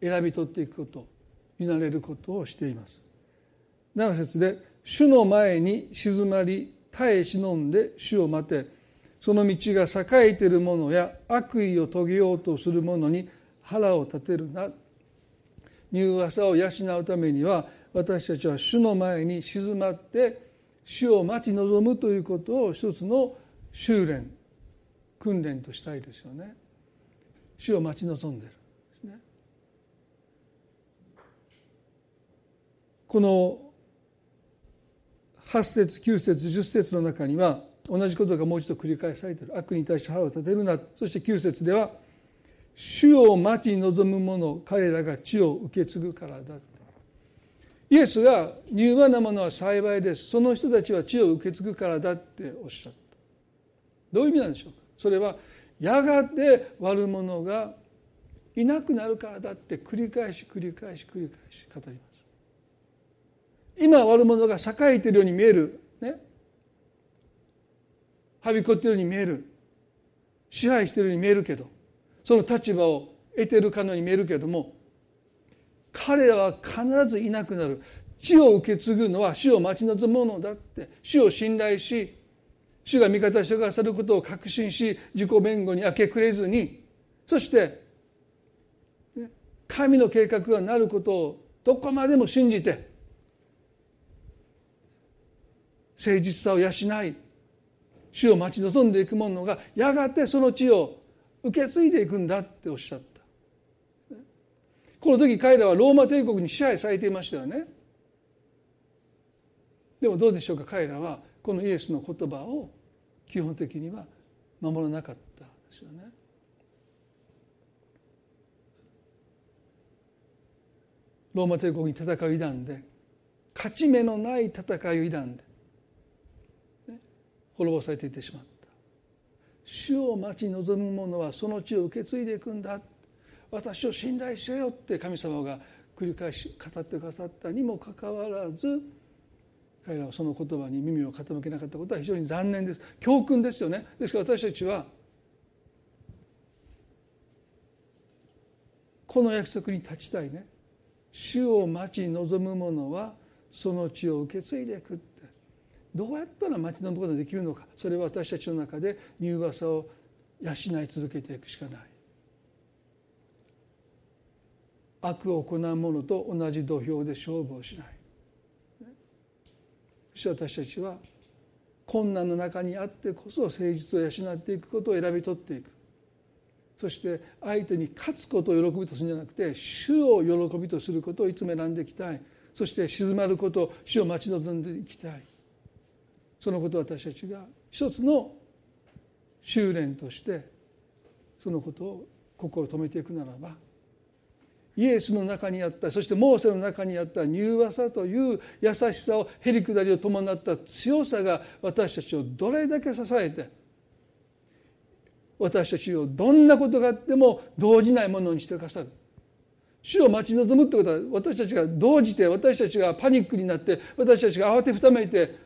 選び取っていくこと見慣れることをしています。7節で「主の前に静まり耐え忍んで主を待て。その道が栄えている者や悪意を遂げようとする者に腹を立てるな」柔和さを養うためには私たちは主の前に静まって主を待ち望むということを一つの修練訓練としたいですよね。主を待ち望んでるでね。この8節9節10節の中には同じことがもう一度繰り返されている悪に対して腹を立てるなそして9節では「主を待ち望む者彼らが地を受け継ぐからだ。イエスが柔和なものは幸いです。その人たちは地を受け継ぐからだっておっしゃった。どういう意味なんでしょうか？それはやがて悪者がいなくなるからだって繰り返し繰り返し繰り返し語ります。今悪者が栄えているように見える。ね？はびこっているように見える。支配しているように見えるけど。その立場を得てるかのように見えるけれども彼らは必ずいなくなる。死を受け継ぐのは死を待ち望むものだって。死を信頼し主が味方してくださることを確信し自己弁護に明け暮れずにそして神の計画がなることをどこまでも信じて誠実さを養い主を待ち望んでいく者がやがてその地を受け継いでいくんだっておっしゃった。この時彼らはローマ帝国に支配されていましたよね。でもどうでしょうか？彼らはこのイエスの言葉を基本的には守らなかったですよね。ローマ帝国に戦いを挑んで勝ち目のない戦いを挑んで、ね、滅ぼされていってしまった。主を待ち望む者はその地を受け継いでいくんだ。私を信頼せよって神様が繰り返し語ってくださったにもかかわらず彼らはその言葉に耳を傾けなかったことは非常に残念です。教訓ですよね。ですから私たちはこの約束に立ちたいね。主を待ち望む者はその地を受け継いでいく。どうやったら待ち望むことができるのか。それは私たちの中で柔和さを養い続けていくしかない。悪を行う者と同じ土俵で勝負をしない。そして私たちは困難の中にあってこそ誠実を養っていくことを選び取っていく。そして相手に勝つことを喜びとするんじゃなくて主を喜びとすることをいつも選んでいきたい。そして静まることを主を待ち望んでいきたい。そのことを私たちが一つの修練としてそのことを心を止めていくならばイエスの中にあったそしてモーセの中にあった柔和さという優しさをへりくだりを伴った強さが私たちをどれだけ支えて私たちをどんなことがあっても動じないものにしてくださる。主を待ち望むってことは私たちが動じて私たちがパニックになって私たちが慌てふためいて、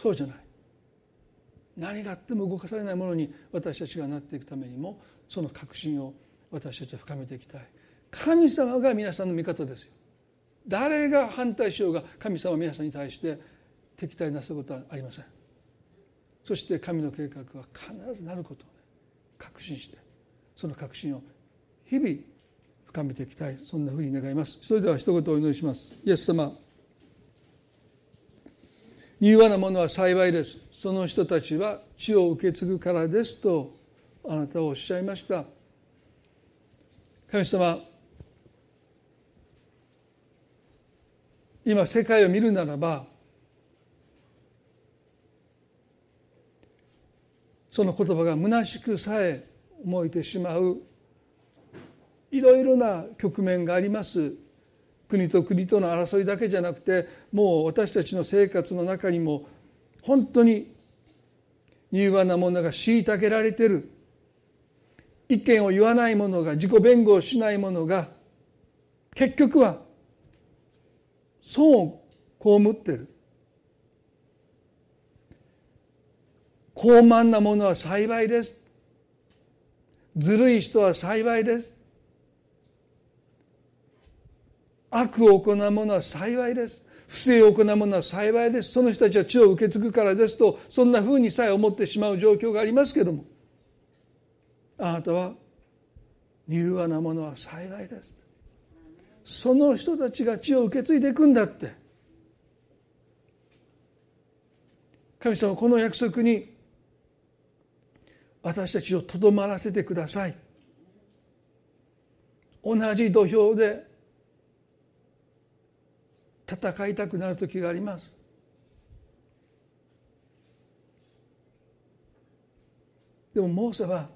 そうじゃない。何があっても動かされないものに私たちがなっていくためにもその確信を私たちは深めていきたい。神様が皆さんの味方ですよ。誰が反対しようが神様は皆さんに対して敵対なすことはありません。そして神の計画は必ずなることを、ね、確信してその確信を日々深めていきたい。そんなふうに願います。それでは一言お祈りします。イエス様。柔和なものは幸いです。その人たちは血を受け継ぐからですとあなたはおっしゃいました。神様今世界を見るならばその言葉が虚しくさえ思えてしまういろいろな局面があります。国と国との争いだけじゃなくてもう私たちの生活の中にも本当に柔和なものが虐げられてる。意見を言わない者が自己弁護をしない者が結局は損を被ってる。高慢な者は幸いです。ずるい人は幸いです。悪を行う者は幸いです。不正を行う者は幸いです。その人たちは血を受け継ぐからですとそんなふうにさえ思ってしまう状況がありますけども。あなたは柔和なものは幸いです。その人たちが血を受け継いでいくんだって。神様この約束に私たちをとどまらせてください。同じ土俵で戦いたくなる時があります。でもモーセは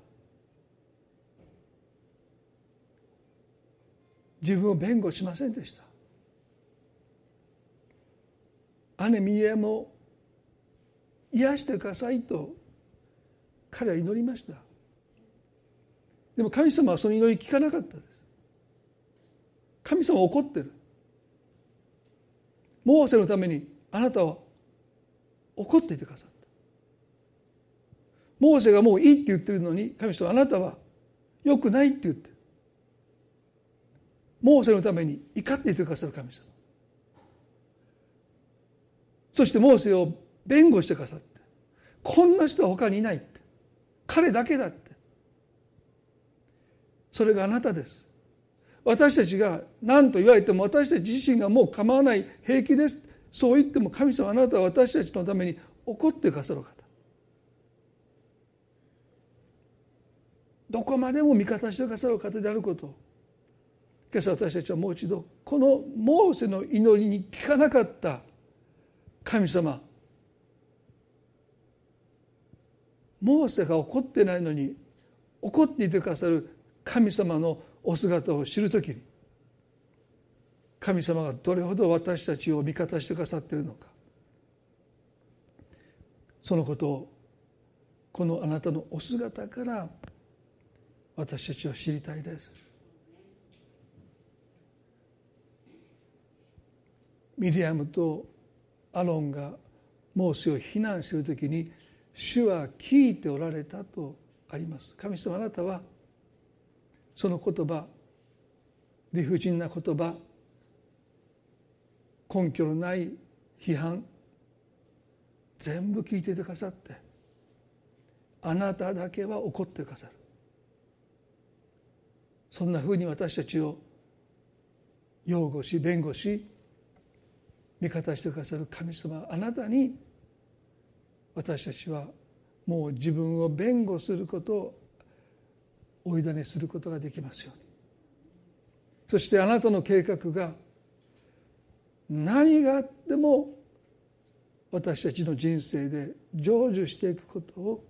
自分を弁護しませんでした。姉ミリアムを癒してくださいと彼は祈りました。でも神様はその祈り聞かなかったです。神様は怒ってる。モーセのためにあなたは怒っていてくださった。モーセがもういいって言ってるのに神様あなたはよくないって言ってモーセのために怒っていてくださる神様。そしてモーセを弁護してくださって。こんな人は他にいないって。彼だけだって。それがあなたです。私たちが何と言われても私たち自身がもう構わない平気です。そう言っても神様あなたは私たちのために怒ってくださる方。どこまでも味方してくださる方であること。今朝私たちはもう一度このモーセの祈りに聞かなかった神様。モーセが怒ってないのに怒っていてくださる神様のお姿を知る時に神様がどれほど私たちを味方してくださっているのかそのことをこのあなたのお姿から私たちは知りたいです。ミリアムとアロンがモーセを非難するときに主は聞いておられたとあります神様あなたはその言葉理不尽な言葉根拠のない批判全部聞いててくださってあなただけは怒ってくださる。そんなふうに私たちを擁護し弁護し味方してくださる神様あなたに私たちはもう自分を弁護することをお委ねすることができますように。そしてあなたの計画が何があっても私たちの人生で成就していくことを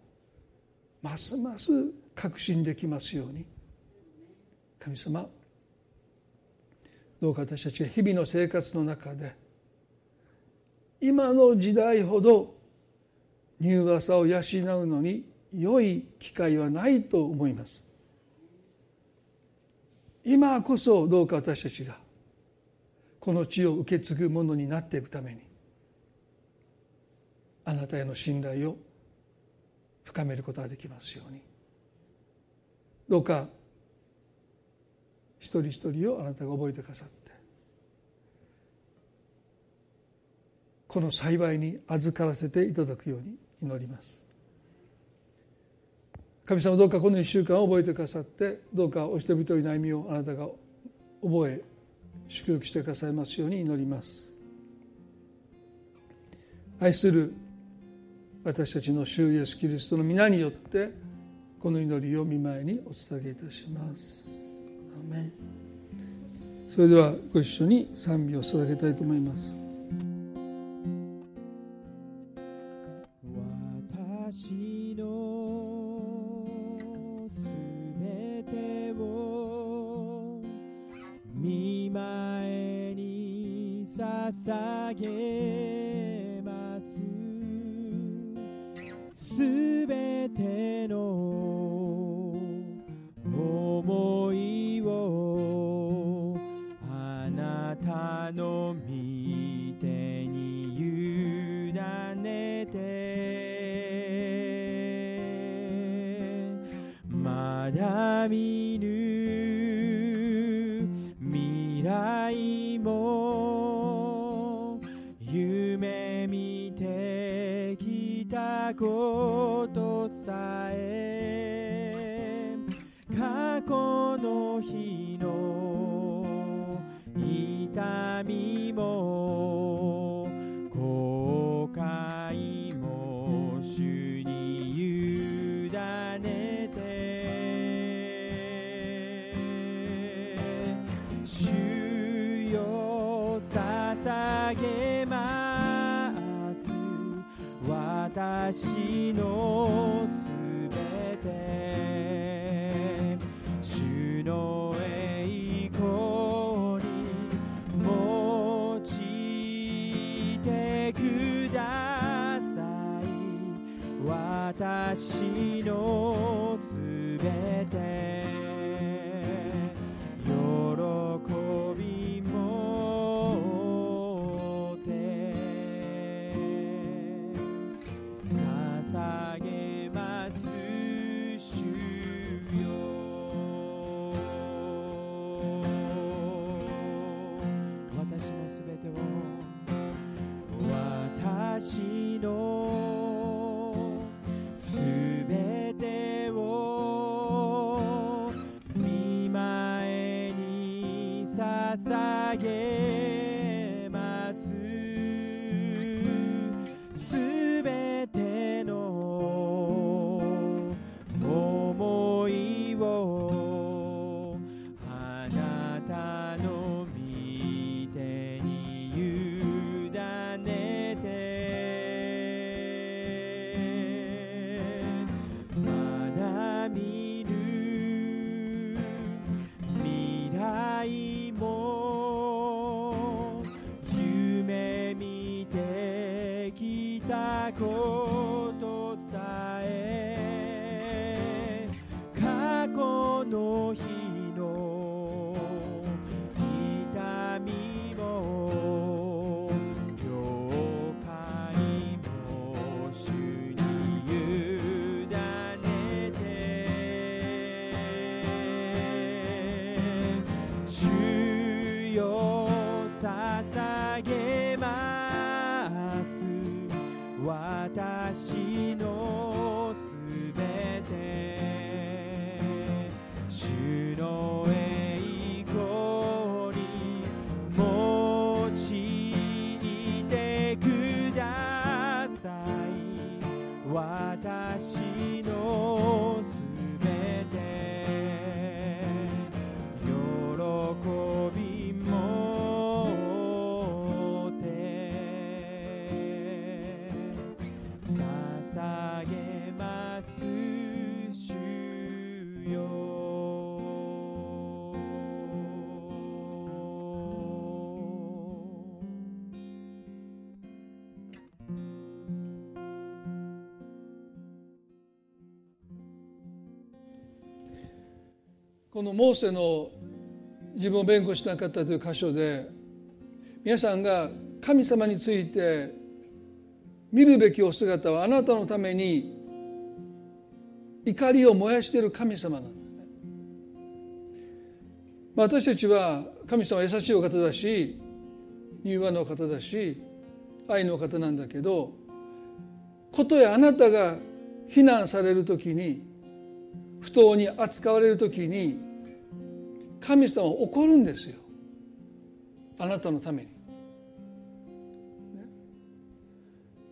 ますます確信できますように。神様どうか私たちが日々の生活の中で今の時代ほど柔和さを養うのに良い機会はないと思います。今こそどうか私たちがこの地を受け継ぐものになっていくためにあなたへの信頼を深めることができますように。どうか一人一人をあなたが覚えてくださってこの幸いに預からせていただくように祈ります。神様どうかこの1週間を覚えてくださってどうかお人々の悩みをあなたが覚え祝福してくださいますように祈ります。愛する私たちの主イエスキリストの皆によってこの祈りを見舞いにお捧げいたします。それではご一緒に賛美を捧げたいと思います。私のすべて。主のしこのモーセの自分を弁護しなかったという箇所で皆さんが神様について見るべきお姿はあなたのために怒りを燃やしている神様なんだね。まあ私たちは神様は優しいお方だし柔和の方だし愛の方なんだけどことやあなたが非難される時に不当に扱われる時に神様は怒るんですよ。あなたのために。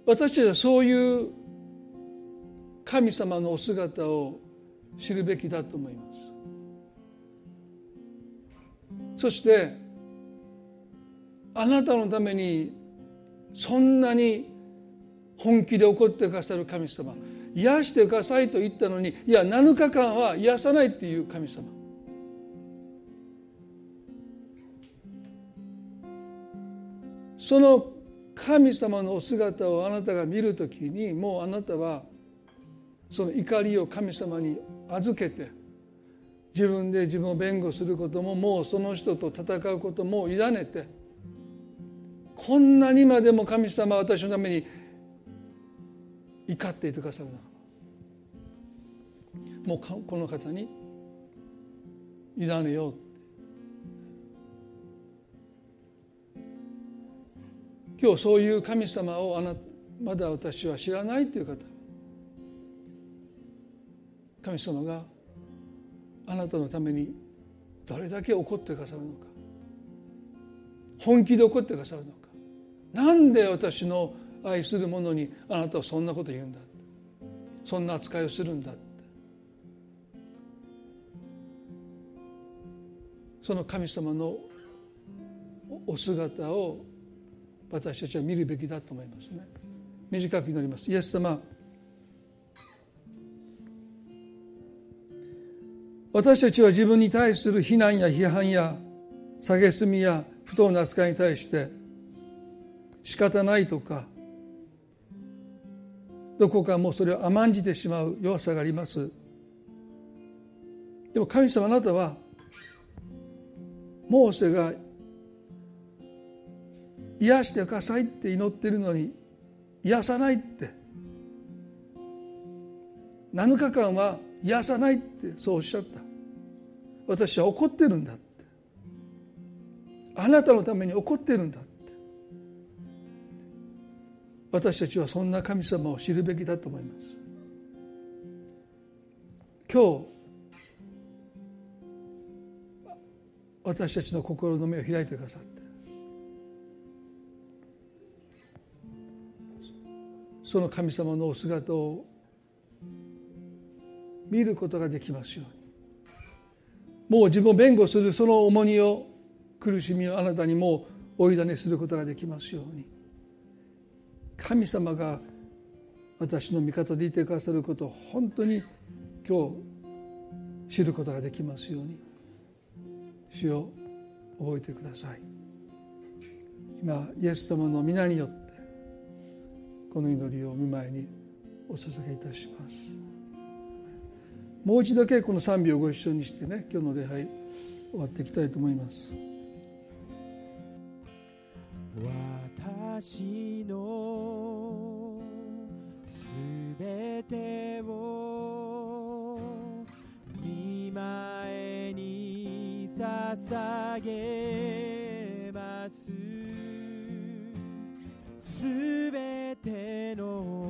私たちはそういう神様のお姿を知るべきだと思います。そしてあなたのためにそんなに本気で怒ってくださる神様癒してくださいと言ったのにいや7日間は癒さないっていう神様。その神様のお姿をあなたが見るときにもうあなたはその怒りを神様に預けて自分で自分を弁護することももうその人と戦うことも委ねてこんなにまでも神様は私のために怒っていてくださるな。もうこの方に委ねよう。今日そういう神様をあなまだ私は知らないという方。神様があなたのためにどれだけ怒ってくださるのか。本気で怒ってくださるのか。なんで私の愛する者にあなたはそんなこと言うんだそんな扱いをするんだその神様のお姿を私たちは見るべきだと思いますね。短く祈ります。イエス様私たちは自分に対する非難や批判や蔑みや不当な扱いに対して仕方ないとかどこかもうそれを甘んじてしまう弱さがあります。でも神様あなたはモーセが癒してくださいって祈ってるのに癒さないって。7日間は癒さないってそうおっしゃった。私は怒ってるんだって。あなたのために怒ってるんだ私たちはそんな神様を知るべきだと思います。今日私たちの心の目を開いてくださって。その神様のお姿を見ることができますように。もう自分を弁護するその重荷を苦しみをあなたにもうお委ねすることができますように。神様が私の味方でいてくださることを本当に今日知ることができますように。主を覚えてください。今イエス様の皆によってこの祈りを見舞いにお捧げいたします。もう一度だけこの賛美をご一緒にしてね今日の礼拝終わっていきたいと思います。私のべてを見前に捧げます。すべての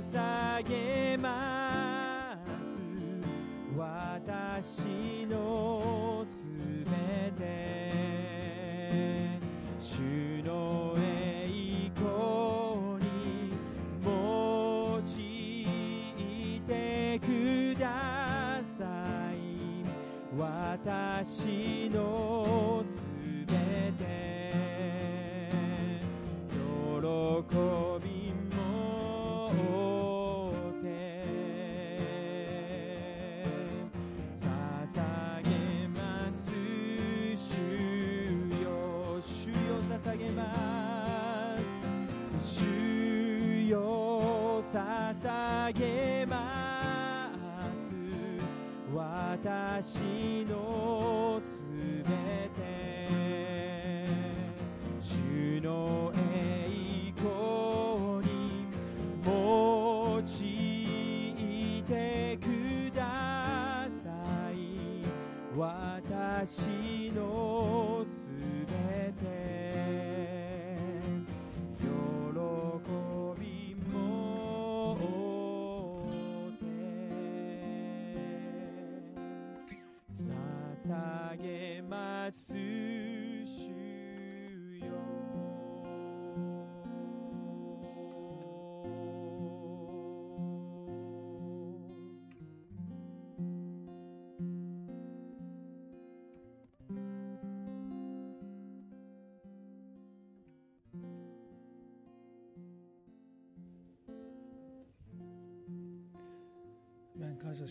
捧げます私のすべて主の栄光に用いてください。私の私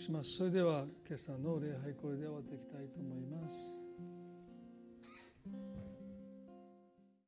します。それでは今朝の礼拝これで終わっていきたいと思います。